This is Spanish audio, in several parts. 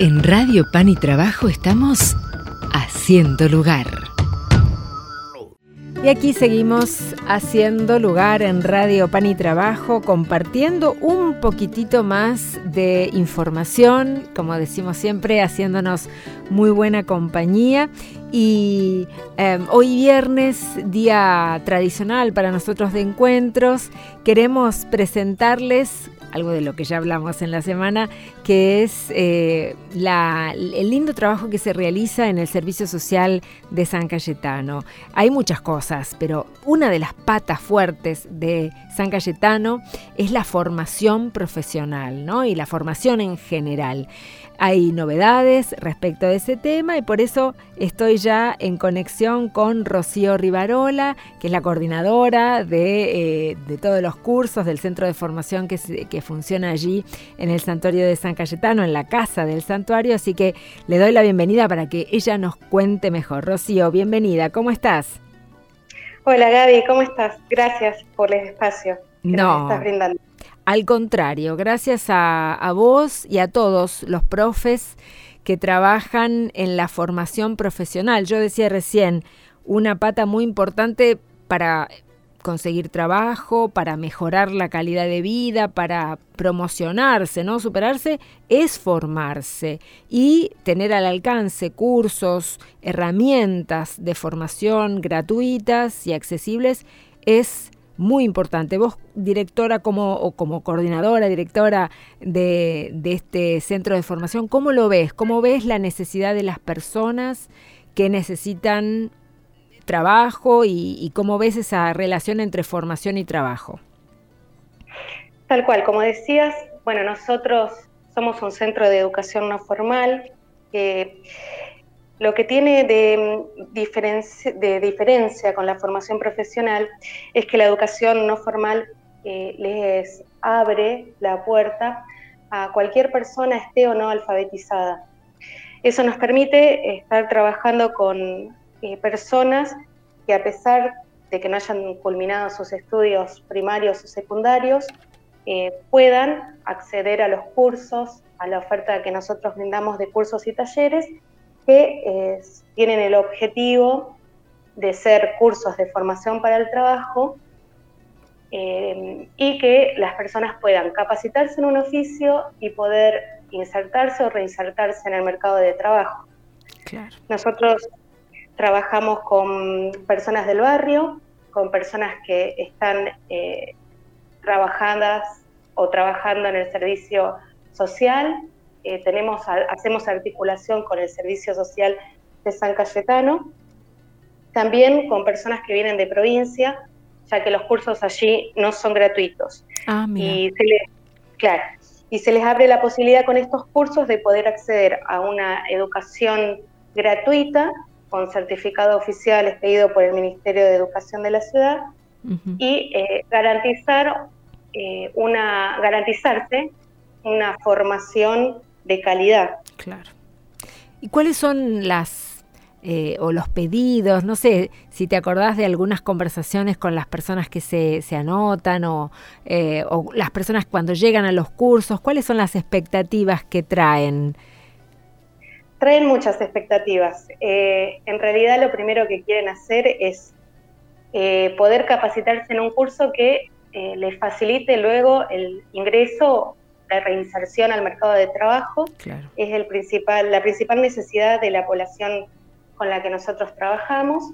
En Radio Pan y Trabajo estamos haciendo lugar. Y aquí seguimos haciendo lugar en Radio Pan y Trabajo, compartiendo un poquitito más de información, como decimos siempre, haciéndonos muy buena compañía. Y em, hoy viernes, día tradicional para nosotros de encuentros, queremos presentarles algo de lo que ya hablamos en la semana, que es eh, el lindo trabajo que se realiza en el Servicio Social de San Cayetano. Hay muchas cosas, pero una de las patas fuertes de San Cayetano es la formación profesional, ¿no? Y la formación en general. Hay novedades respecto de ese tema y por eso estoy ya en conexión con Rocío Rivarola, que es la coordinadora de, eh, todos los cursos del centro de formación que funciona allí en el santuario de San Cayetano, en la casa del santuario. Así que le doy la bienvenida para que ella nos cuente mejor. Rocío, bienvenida, ¿cómo estás? Hola Gaby, ¿cómo estás? Gracias por el espacio que no. estás brindando. Al contrario, gracias a, vos y a todos los profes que trabajan en la formación profesional. Yo decía recién, una pata muy importante para conseguir trabajo, para mejorar la calidad de vida, para promocionarse, ¿no? Superarse es formarse y tener al alcance cursos, herramientas de formación gratuitas y accesibles es muy importante. Vos, directora como, o como coordinadora, directora de, este centro de formación, ¿cómo lo ves? ¿Cómo ves la necesidad de las personas que necesitan trabajo y, cómo ves esa relación entre formación y trabajo? Tal cual, como decías, bueno, nosotros somos un centro de educación no formal que lo que tiene de diferencia, de diferencia con la formación profesional es que la educación no formal eh, les abre la puerta a cualquier persona esté o no alfabetizada. Eso nos permite estar trabajando con eh, personas que a pesar de que no hayan culminado sus estudios primarios o secundarios, eh, puedan acceder a los cursos, a la oferta que nosotros brindamos de cursos y talleres que eh, tienen el objetivo de ser cursos de formación para el trabajo eh, y que las personas puedan capacitarse en un oficio y poder insertarse o reinsertarse en el mercado de trabajo. Nosotros trabajamos con personas del barrio, con personas que están eh, trabajadas o trabajando en el servicio social eh, tenemos, hacemos articulación con el Servicio Social de San Cayetano, también con personas que vienen de provincia, ya que los cursos allí no son gratuitos. Ah, y se les, claro, y se les abre la posibilidad con estos cursos de poder acceder a una educación gratuita con certificado oficial expedido por el Ministerio de Educación de la ciudad y eh, garantizar eh, una garantizarse una formación de calidad. Claro. ¿Y cuáles son las eh, o los pedidos? No sé si te acordás de algunas conversaciones con las personas que se, se anotan o, o las personas cuando llegan a los cursos. ¿Cuáles son las expectativas que traen? Traen muchas expectativas. Eh, en realidad lo primero que quieren hacer es poder capacitarse en un curso que les facilite luego el ingreso la reinserción al mercado de trabajo. Es el principal, la principal necesidad de la población con la que nosotros trabajamos,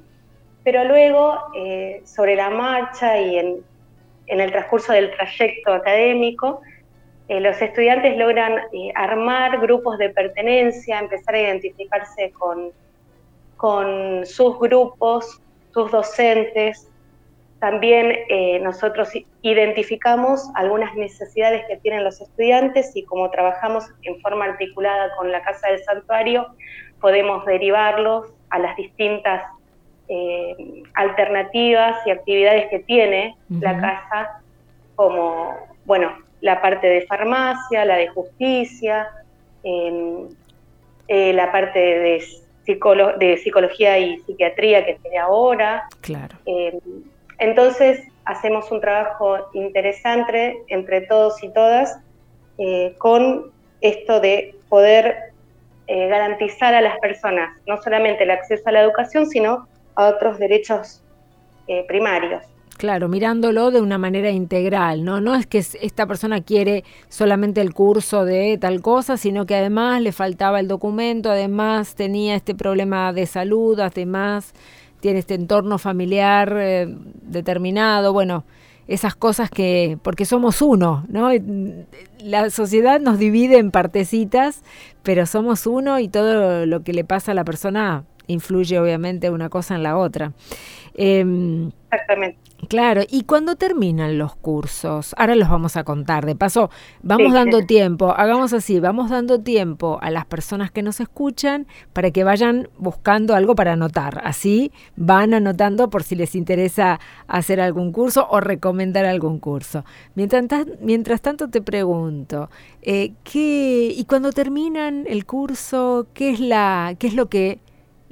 pero luego eh, sobre la marcha y en, el transcurso del trayecto académico, eh, los estudiantes logran eh, armar grupos de pertenencia, empezar a identificarse con, con sus grupos, sus docentes, también eh, nosotros identificamos algunas necesidades que tienen los estudiantes y como trabajamos en forma articulada con la Casa del Santuario, podemos derivarlos a las distintas alternativas y actividades que tiene la casa, como, bueno, la parte de farmacia, la de justicia, em, eh, la parte de, de psicología y psiquiatría que tiene ahora. Claro em, entonces, hacemos un trabajo interesante entre todos y todas eh, con esto de poder eh, garantizar a las personas no solamente el acceso a la educación, sino a otros derechos primarios. Claro, mirándolo de una manera integral, ¿no? No es que esta persona quiere solamente el curso de tal cosa, sino que además le faltaba el documento, además tenía este problema de salud, además tiene este entorno familiar eh, determinado, bueno, esas cosas que, porque somos uno, ¿no? La sociedad nos divide en partecitas, pero somos uno y todo lo que le pasa a la persona influye obviamente una cosa en la otra. Em, Exactamente. Claro, y cuando terminan los cursos, ahora los vamos a contar, de paso, vamos dando tiempo, hagamos así, vamos dando tiempo a las personas que nos escuchan para que vayan buscando algo para anotar, así van anotando por si les interesa hacer algún curso o recomendar algún curso. Mientras, mientras tanto te pregunto, eh, ¿qué, y cuando terminan el curso, ¿qué es, la, qué es lo que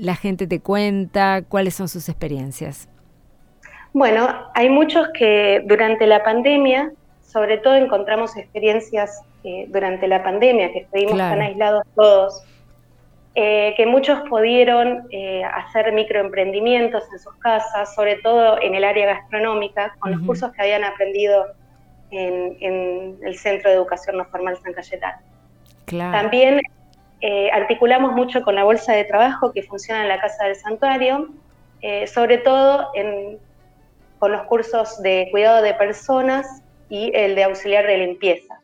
la gente te cuenta? ¿Cuáles son sus experiencias? Bueno, hay muchos que durante la pandemia, sobre todo encontramos experiencias eh, durante la pandemia, que estuvimos tan aislados todos, eh, que muchos pudieron eh, hacer microemprendimientos en sus casas, sobre todo en el área gastronómica, con los cursos que habían aprendido en, el Centro de Educación No Formal San Cayetano. También articulamos mucho con la Bolsa de Trabajo que funciona en la Casa del Santuario, sobre todo con los cursos de cuidado de personas y el de auxiliar de limpieza.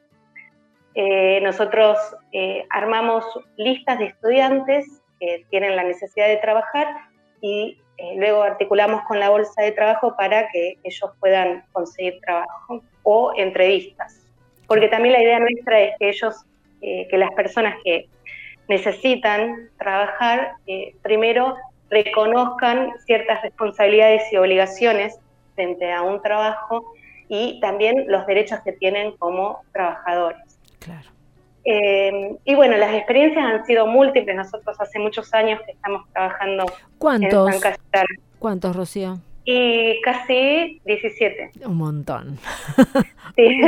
Eh, nosotros eh, armamos listas de estudiantes que tienen la necesidad de trabajar y eh, luego articulamos con la bolsa de trabajo para que ellos puedan conseguir trabajo o entrevistas. Porque también la idea nuestra es que ellos, que las personas que necesitan trabajar, primero reconozcan ciertas responsabilidades y obligaciones frente a un trabajo y también los derechos que tienen como trabajadores. Claro. Eh, y bueno, las experiencias han sido múltiples. Nosotros hace muchos años que estamos trabajando ¿Cuántos? en San ¿Cuántos, Rocío? Y casi 17. Un montón. Sí.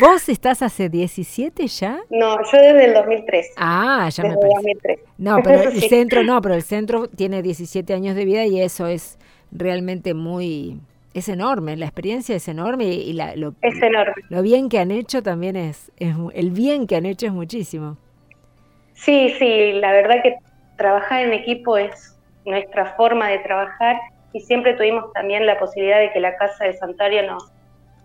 ¿Vos estás hace 17 ya? No, yo desde el 2003. Ah, ya me parece. No, pero el centro no, pero el centro tiene 17 años de vida y eso es realmente muy es enorme, la experiencia es enorme y la, lo, es enorme. lo bien que han hecho también es, el bien que han hecho es muchísimo. Sí, sí, la verdad que trabajar en equipo es nuestra forma de trabajar y siempre tuvimos también la posibilidad de que la Casa de Santuario nos,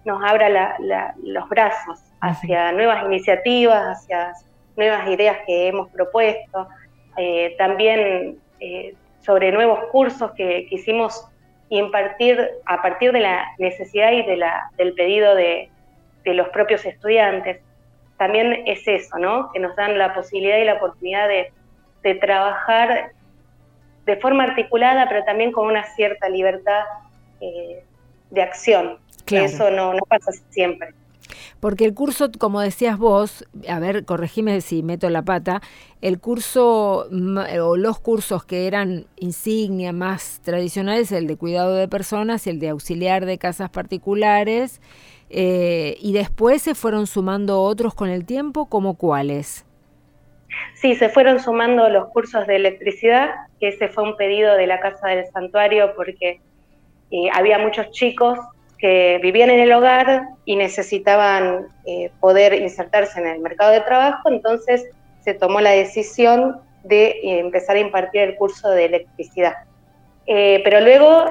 nos abra los brazos hacia nuevas iniciativas, hacia nuevas ideas que hemos propuesto, eh, también eh, sobre nuevos cursos que quisimos y impartir a partir de la necesidad y de la, del pedido de, los propios estudiantes. También es eso, ¿no? Que nos dan la posibilidad y la oportunidad de, trabajar de forma articulada, pero también con una cierta libertad eh, de acción. Que eso no, no pasa siempre. Porque el curso, como decías vos, a ver, corregime si meto la pata, el curso o los cursos que eran insignia más tradicionales, el de cuidado de personas y el de auxiliar de casas particulares, eh, y después se fueron sumando otros con el tiempo, ¿como cuáles? Sí, se fueron sumando los cursos de electricidad, que ese fue un pedido de la Casa del Santuario porque eh, había muchos chicos que vivían en el hogar y necesitaban eh, poder insertarse en el mercado de trabajo, entonces se tomó la decisión de eh, empezar a impartir el curso de electricidad. Pero luego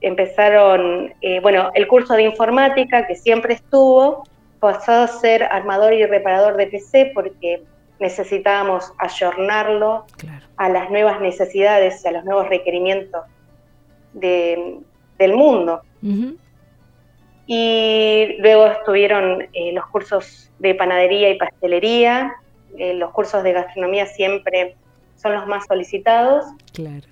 empezaron, bueno, el curso de informática que siempre estuvo, pasó a ser armador y reparador de PC porque necesitábamos ayornarlo a las nuevas necesidades y a los nuevos requerimientos de, del mundo. Y luego estuvieron eh, los cursos de panadería y pastelería, eh, los cursos de gastronomía siempre son los más solicitados. Claro.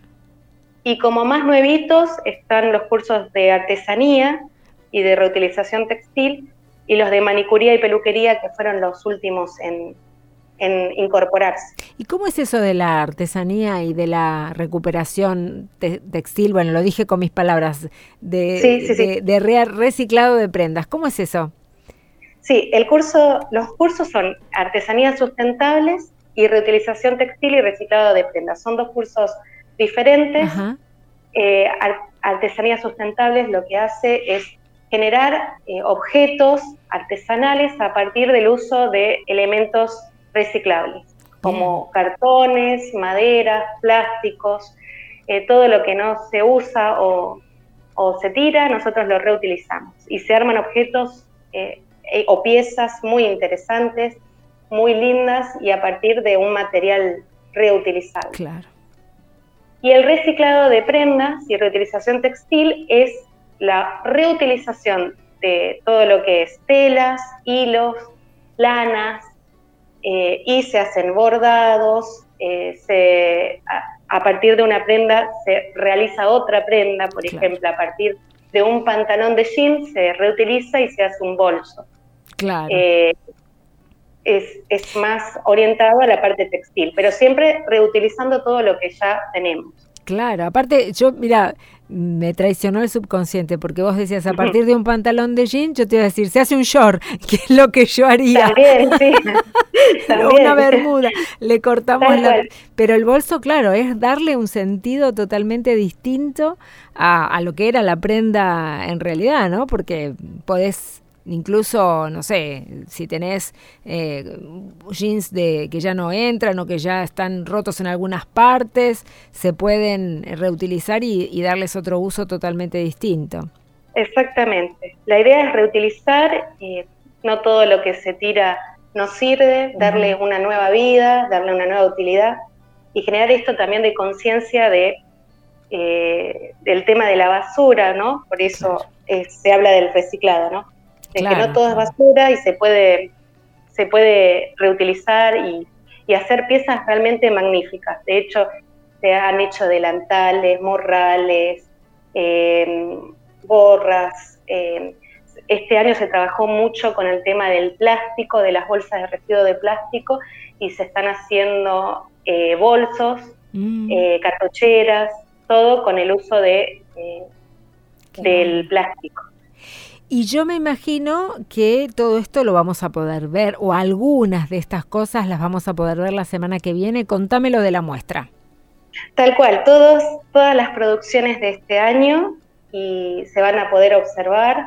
Y como más nuevitos están los cursos de artesanía y de reutilización textil y los de manicuría y peluquería que fueron los últimos en, en incorporarse. ¿Y cómo es eso de la artesanía y de la recuperación textil? Bueno, lo dije con mis palabras, de, de, reciclado de prendas. ¿Cómo es eso? Sí, el curso, los cursos son artesanías sustentables y reutilización textil y reciclado de prendas. Son dos cursos diferentes. Eh, artesanía sustentables lo que hace es generar eh, objetos artesanales a partir del uso de elementos reciclables, como cartones, maderas, plásticos, eh, todo lo que no se usa o, se tira, nosotros lo reutilizamos y se arman objetos o piezas muy interesantes, muy lindas y a partir de un material reutilizable. Claro. Y el reciclado de prendas y reutilización textil es la reutilización de todo lo que es telas, hilos, lanas, eh, y se hacen bordados, eh, a, partir de una prenda se realiza otra prenda, por ejemplo, a partir de un pantalón de jeans se reutiliza y se hace un bolso. Claro. Eh, es, es, más orientado a la parte textil, pero siempre reutilizando todo lo que ya tenemos. Claro, aparte, yo, mira, me traicionó el subconsciente, porque vos decías, a partir de un pantalón de jean, yo te iba a decir, se hace un short, que es lo que yo haría. También, sí. Una bermuda, le cortamos la... Pero el bolso, claro, es darle un sentido totalmente distinto a, a lo que era la prenda en realidad, ¿no? Porque podés Incluso, no sé, si tenés eh, jeans de, que ya no entran o que ya están rotos en algunas partes, se pueden reutilizar y, darles otro uso totalmente distinto. Exactamente. La idea es reutilizar, eh, no todo lo que se tira nos sirve, darle una nueva vida, darle una nueva utilidad y generar esto también de conciencia de eh, del tema de la basura, ¿no? Por eso se habla del reciclado, ¿no? De que no todo es basura y se puede, se puede reutilizar y, hacer piezas realmente magníficas. De hecho, se han hecho delantales, morrales, eh, gorras. Eh, este año se trabajó mucho con el tema del plástico, de las bolsas de residuo de plástico, y se están haciendo eh, bolsos, mm. cartucheras, todo con el uso de, del plástico. Y yo me imagino que todo esto lo vamos a poder ver, o algunas de estas cosas las vamos a poder ver la semana que viene. Contámelo de la muestra. Tal cual, todos, todas las producciones de este año y se van a poder observar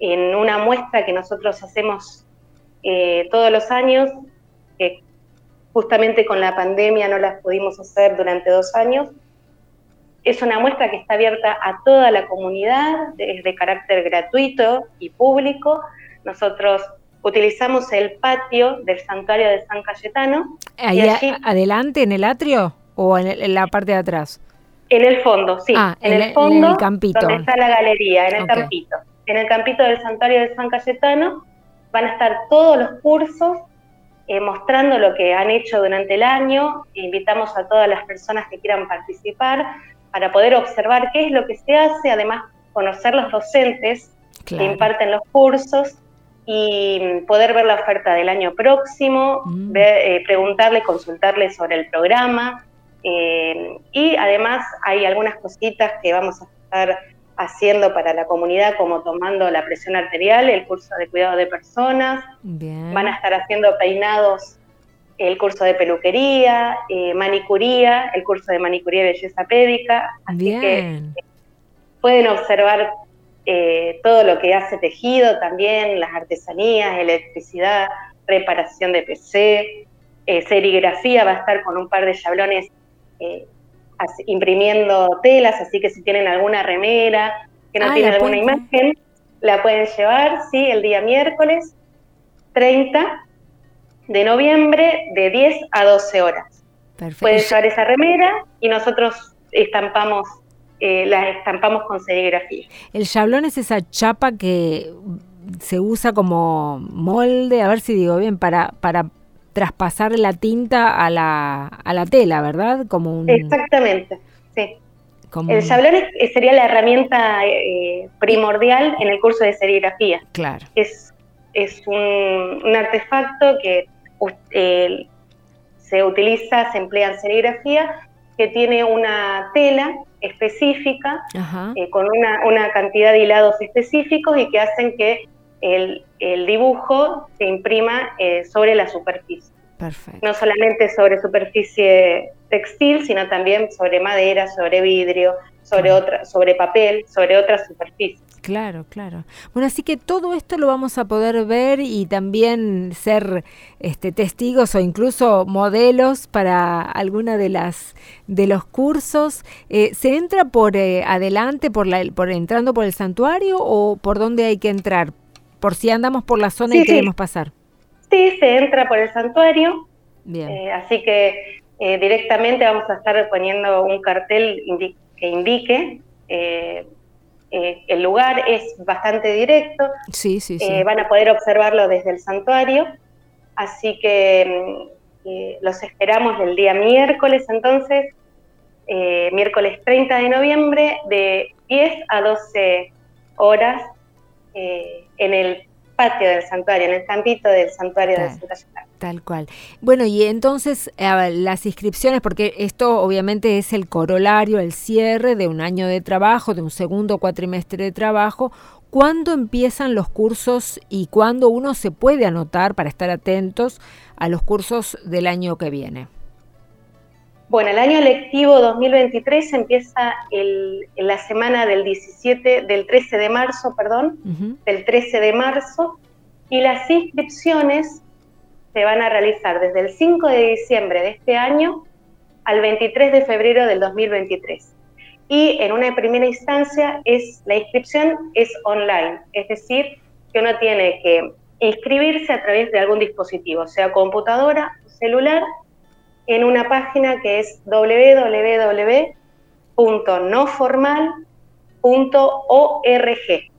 en una muestra que nosotros hacemos eh, todos los años, que justamente con la pandemia no las pudimos hacer durante dos años, es una muestra que está abierta a toda la comunidad, es de carácter gratuito y público. Nosotros utilizamos el patio del santuario de San Cayetano. ¿Ahí adelante, en el atrio o en, la parte de atrás? En el fondo, sí. Ah, en, el fondo, en el campito. donde está la galería, en el campito. En el campito del santuario de San Cayetano van a estar todos los cursos eh, mostrando lo que han hecho durante el año. Invitamos a todas las personas que quieran participar para poder observar qué es lo que se hace, además conocer los docentes que imparten los cursos y poder ver la oferta del año próximo, mm. eh, preguntarle, consultarle sobre el programa. Eh, y además hay algunas cositas que vamos a estar haciendo para la comunidad, como tomando la presión arterial, el curso de cuidado de personas. Van a estar haciendo peinados el curso de peluquería, eh, manicuría, el curso de manicuría y belleza pédica. Así que eh, pueden observar eh, todo lo que hace tejido también, las artesanías, electricidad, reparación de PC, serigrafía, va a estar con un par de chablones imprimiendo telas, así que si tienen alguna remera que no tiene alguna imagen, la pueden llevar, sí, el día miércoles 30 de noviembre de 10 a 12 horas. Perfecto. Pueden llevar esa remera y nosotros estampamos, eh, la estampamos con serigrafía. El chablón es esa chapa que se usa como molde, a ver si digo bien, para, para traspasar la tinta a la, a la tela, ¿verdad? Como un... Exactamente, sí. el chablón sería la herramienta eh, primordial en el curso de serigrafía. Claro. Es, es un, un artefacto que se utiliza, se emplea en serigrafía, que tiene una tela específica, eh, con una, cantidad de hilados específicos y que hacen que el, dibujo se imprima eh, sobre la superficie. No solamente sobre superficie textil, sino también sobre madera, sobre vidrio, sobre, otra, sobre papel, sobre otras superficies. Claro, claro. Bueno, así que todo esto lo vamos a poder ver y también ser este, testigos o incluso modelos para alguna de las de los cursos. Eh, ¿Se entra por eh, adelante, por, la, por entrando por el santuario o por dónde hay que entrar? Por si andamos por la zona y queremos pasar. Sí, se entra por el santuario. Bien. Eh, así que directamente vamos a estar poniendo un cartel que indique eh, el lugar es bastante directo. Sí, sí, sí. Eh, van a poder observarlo desde el santuario. Así que mm, eh, los esperamos el día miércoles, entonces, miércoles 30 de noviembre, de 10 a 12 horas en el patio del santuario, en el campito del santuario de Santa Tal cual. Bueno, y entonces las inscripciones, porque esto obviamente es el corolario, el cierre de un año de trabajo, de un segundo cuatrimestre de trabajo. ¿Cuándo empiezan los cursos y cuándo uno se puede anotar para estar atentos a los cursos del año que viene? Bueno, el año lectivo 2023 empieza el, en la semana del 17, del 13 de marzo, perdón, del 13 de marzo, y las inscripciones se van a realizar desde el 5 de diciembre de este año al 23 de febrero del 2023. Y en una primera instancia es la inscripción es online, es decir, que uno tiene que inscribirse a través de algún dispositivo, sea computadora celular, en una página que es www.noformal.org.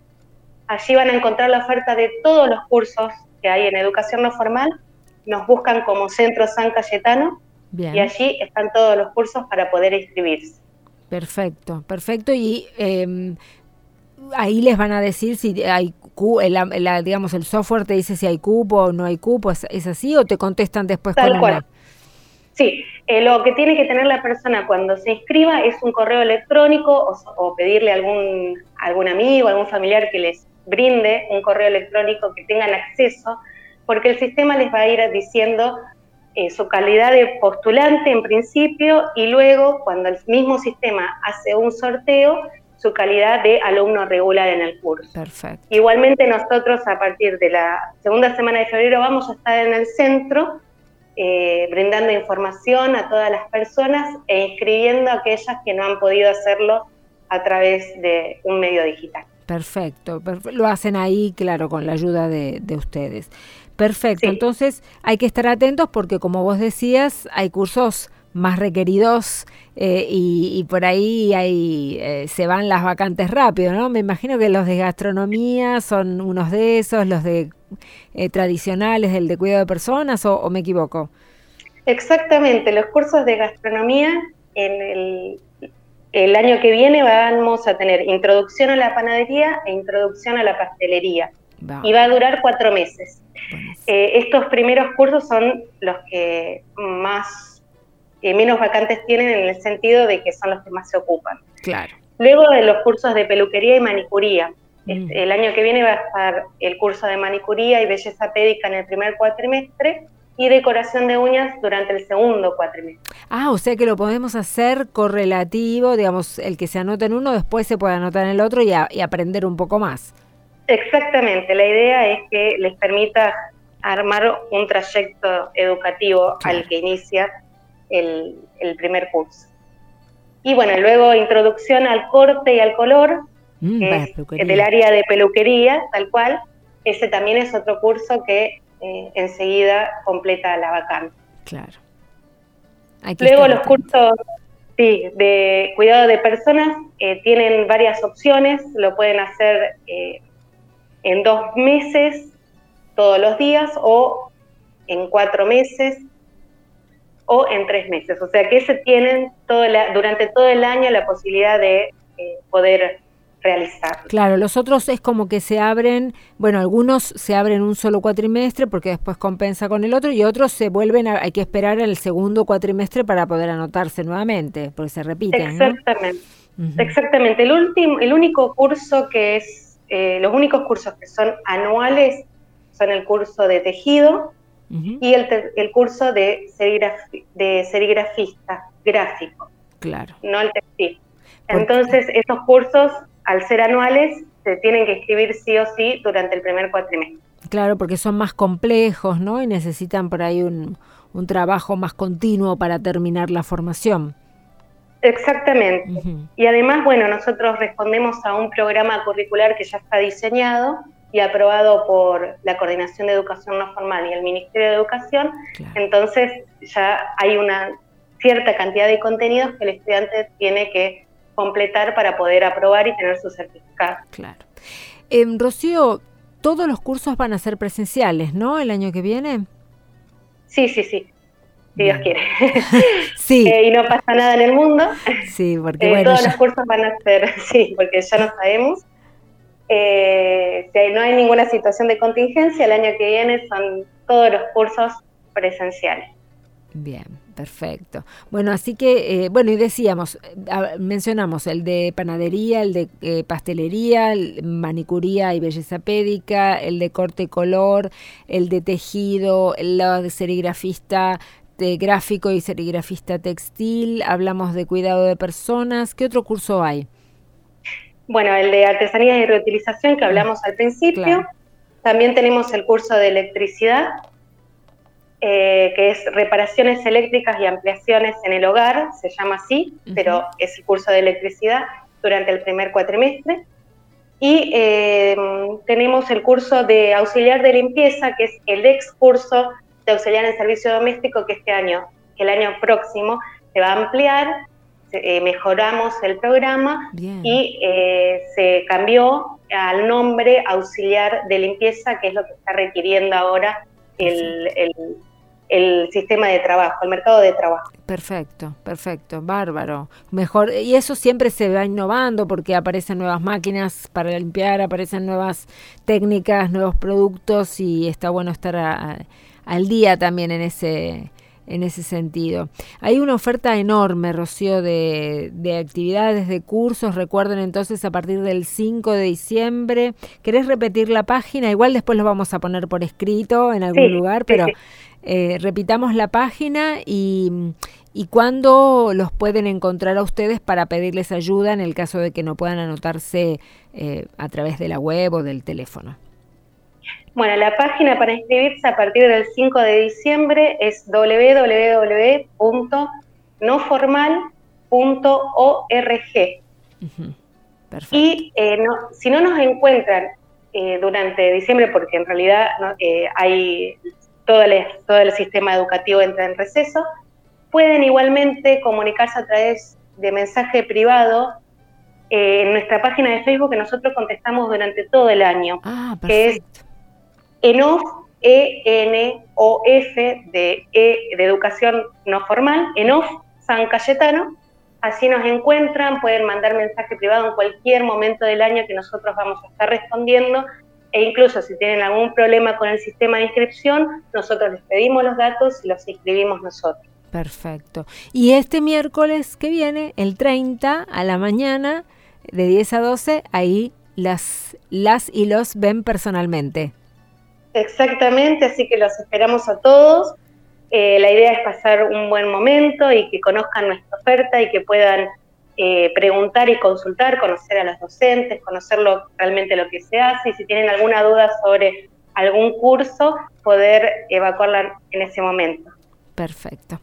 Allí van a encontrar la oferta de todos los cursos que hay en educación no formal. Nos buscan como Centro San Cayetano y allí están todos los cursos para poder inscribirse. Perfecto, perfecto. Y em, ahí les van a decir si hay digamos el software te dice si hay cupo o no hay cupo, ¿es, así o te contestan después Tal con cual. Sí, eh, lo que tiene que tener la persona cuando se inscriba es un correo electrónico o, pedirle a algún, algún amigo, algún familiar que les brinde un correo electrónico que tengan acceso, porque el sistema les va a ir diciendo eh, su calidad de postulante en principio y luego cuando el mismo sistema hace un sorteo, su calidad de alumno regular en el curso. Perfecto. Igualmente nosotros a partir de la segunda semana de febrero vamos a estar en el centro eh, brindando información a todas las personas e inscribiendo a aquellas que no han podido hacerlo a través de un medio digital. Perfecto, lo hacen ahí, claro, con la ayuda de, ustedes. Perfecto, entonces hay que estar atentos porque como vos decías, hay cursos más requeridos eh, y, por ahí hay, eh, se van las vacantes rápido, ¿no? Me imagino que los de gastronomía son unos de esos, los de eh, tradicionales, el de cuidado de personas, o, me equivoco? Exactamente, los cursos de gastronomía en el, el, año que viene vamos a tener introducción a la panadería e introducción a la pastelería. Y va a durar cuatro meses. Eh, estos primeros cursos son los que más eh, menos vacantes tienen en el sentido de que son los que más se ocupan. Claro. Luego de los cursos de peluquería y manicuría, Mm. El año que viene va a estar el curso de manicuría y belleza pédica en el primer cuatrimestre y decoración de uñas durante el segundo cuatrimestre. Ah, o sea que lo podemos hacer correlativo, digamos, el que se anota en uno después se puede anotar en el otro y, aprender un poco más. Exactamente, la idea es que les permita armar un trayecto educativo al que inicia el, el primer curso. Y bueno, luego introducción al corte y al color, Mm, del área de peluquería, tal cual. Ese también es otro curso que eh, enseguida completa la vacante. Claro. Luego los cursos de cuidado de personas eh, tienen varias opciones, lo pueden hacer eh, en dos meses, todos los días, o en cuatro meses, o en tres meses. O sea que se tienen todo durante todo el año la posibilidad de poder realizar. Claro, los otros es como que se abren, bueno, algunos se abren un solo cuatrimestre porque después compensa con el otro y otros se vuelven, a, hay que esperar el segundo cuatrimestre para poder anotarse nuevamente, porque se repiten. Exactamente, exactamente. El último, el único curso que es, eh, los únicos cursos que son anuales son el curso de tejido y el, el, curso de, de serigrafista gráfico. Claro. No el textil. Entonces, esos cursos, al ser anuales, se tienen que escribir sí o sí durante el primer cuatrimestre. Claro, porque son más complejos, ¿no? Y necesitan por ahí un, un trabajo más continuo para terminar la formación. Exactamente. Y además, bueno, nosotros respondemos a un programa curricular que ya está diseñado y aprobado por la Coordinación de Educación No Formal y el Ministerio de Educación. Entonces, ya hay una cierta cantidad de contenidos que el estudiante tiene que completar para poder aprobar y tener su certificado. Claro. Eh, Rocío, todos los cursos van a ser presenciales, ¿no? El año que viene. Sí, sí, sí. Si Dios quiere. Sí. Eh, y no pasa nada en el mundo. Sí, porque eh, bueno. Todos los cursos van a ser, sí, porque ya no sabemos. Eh, si no hay ninguna situación de contingencia, el año que viene son todos los cursos presenciales. Bien, perfecto. Bueno, así que, eh, bueno, y decíamos, eh, mencionamos el de panadería, el de eh, pastelería, el manicuría y belleza pédica, el de corte color, el de tejido, el de serigrafista de gráfico y serigrafista textil, hablamos de cuidado de personas. ¿Qué otro curso hay? Bueno, el de artesanía y reutilización que hablamos al principio. También tenemos el curso de electricidad, eh, que es reparaciones eléctricas y ampliaciones en el hogar, se llama así, pero es el curso de electricidad durante el primer cuatrimestre. Y eh, tenemos el curso de auxiliar de limpieza, que es el ex curso de auxiliar en servicio doméstico, que este año, que el año próximo se va a ampliar, eh, mejoramos el programa y se cambió al nombre auxiliar de limpieza, que es lo que está requiriendo ahora el, el sistema de trabajo, el mercado de trabajo. Perfecto, perfecto, bárbaro. Mejor, y eso siempre se va innovando porque aparecen nuevas máquinas para limpiar, aparecen nuevas técnicas, nuevos productos y está bueno estar al día también en ese en ese sentido. Hay una oferta enorme, Rocío, de, de, actividades, de cursos. Recuerden entonces a partir del 5 de diciembre. ¿Querés repetir la página? Igual después lo vamos a poner por escrito en algún lugar, pero eh, repitamos la página y, y cuándo los pueden encontrar a ustedes para pedirles ayuda en el caso de que no puedan anotarse eh, a través de la web o del teléfono. Bueno, la página para inscribirse a partir del 5 de diciembre es www.noformal.org. Y eh, no, si no nos encuentran durante diciembre, porque en realidad hay todo el, todo el sistema educativo entra en receso. Pueden igualmente comunicarse a través de mensaje privado eh, en nuestra página de Facebook que nosotros contestamos durante todo el año, ah, que es ENOF, E-N-O-F de, e, de Educación No Formal, ENOF San Cayetano. Así nos encuentran, pueden mandar mensaje privado en cualquier momento del año que nosotros vamos a estar respondiendo e incluso si tienen algún problema con el sistema de inscripción, nosotros les pedimos los datos y los inscribimos nosotros. Perfecto. Y este miércoles que viene, el 30 a la mañana, de 10 a 12, ahí las, las y los ven personalmente. Exactamente, así que los esperamos a todos. Eh, la idea es pasar un buen momento y que conozcan nuestra oferta y que puedan eh, preguntar y consultar, conocer a los docentes, conocer realmente lo que se hace y si tienen alguna duda sobre algún curso, poder evacuarla en ese momento. Perfecto.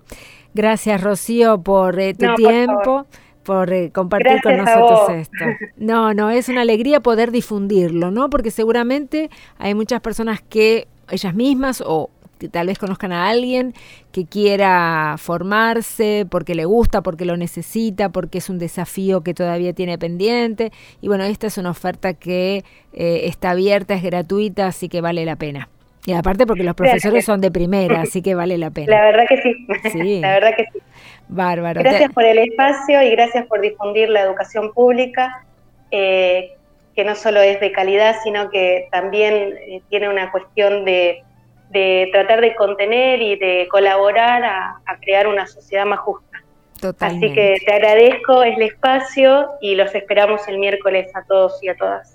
Gracias, Rocío, por eh, tu tiempo. Por, eh, compartir con nosotros esto. No, no, es una alegría poder difundirlo, ¿no? Porque seguramente hay muchas personas que ellas mismas o tal vez conozcan a alguien que quiera formarse porque le gusta, porque lo necesita, porque es un desafío que todavía tiene pendiente. Y bueno, esta es una oferta que eh, está abierta, es gratuita, así que vale la pena. Y aparte porque los profesores son de primera, así que vale la pena. La verdad que sí. sí. La verdad que sí. Bárbaro. Gracias por el espacio y gracias por difundir la educación pública, eh, que no solo es de calidad, sino que también eh, tiene una cuestión de de tratar de contener y de colaborar a, crear una sociedad más justa. Totalmente. Así que te agradezco el espacio y los esperamos el miércoles a todos y a todas.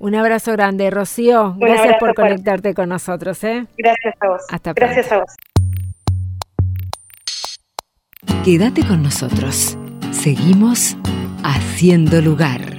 Un abrazo grande, Rocío. Gracias por conectarte con nosotros. ¿eh? Gracias a vos. Hasta pronto. Gracias a vos. Quédate con nosotros. Seguimos haciendo lugar.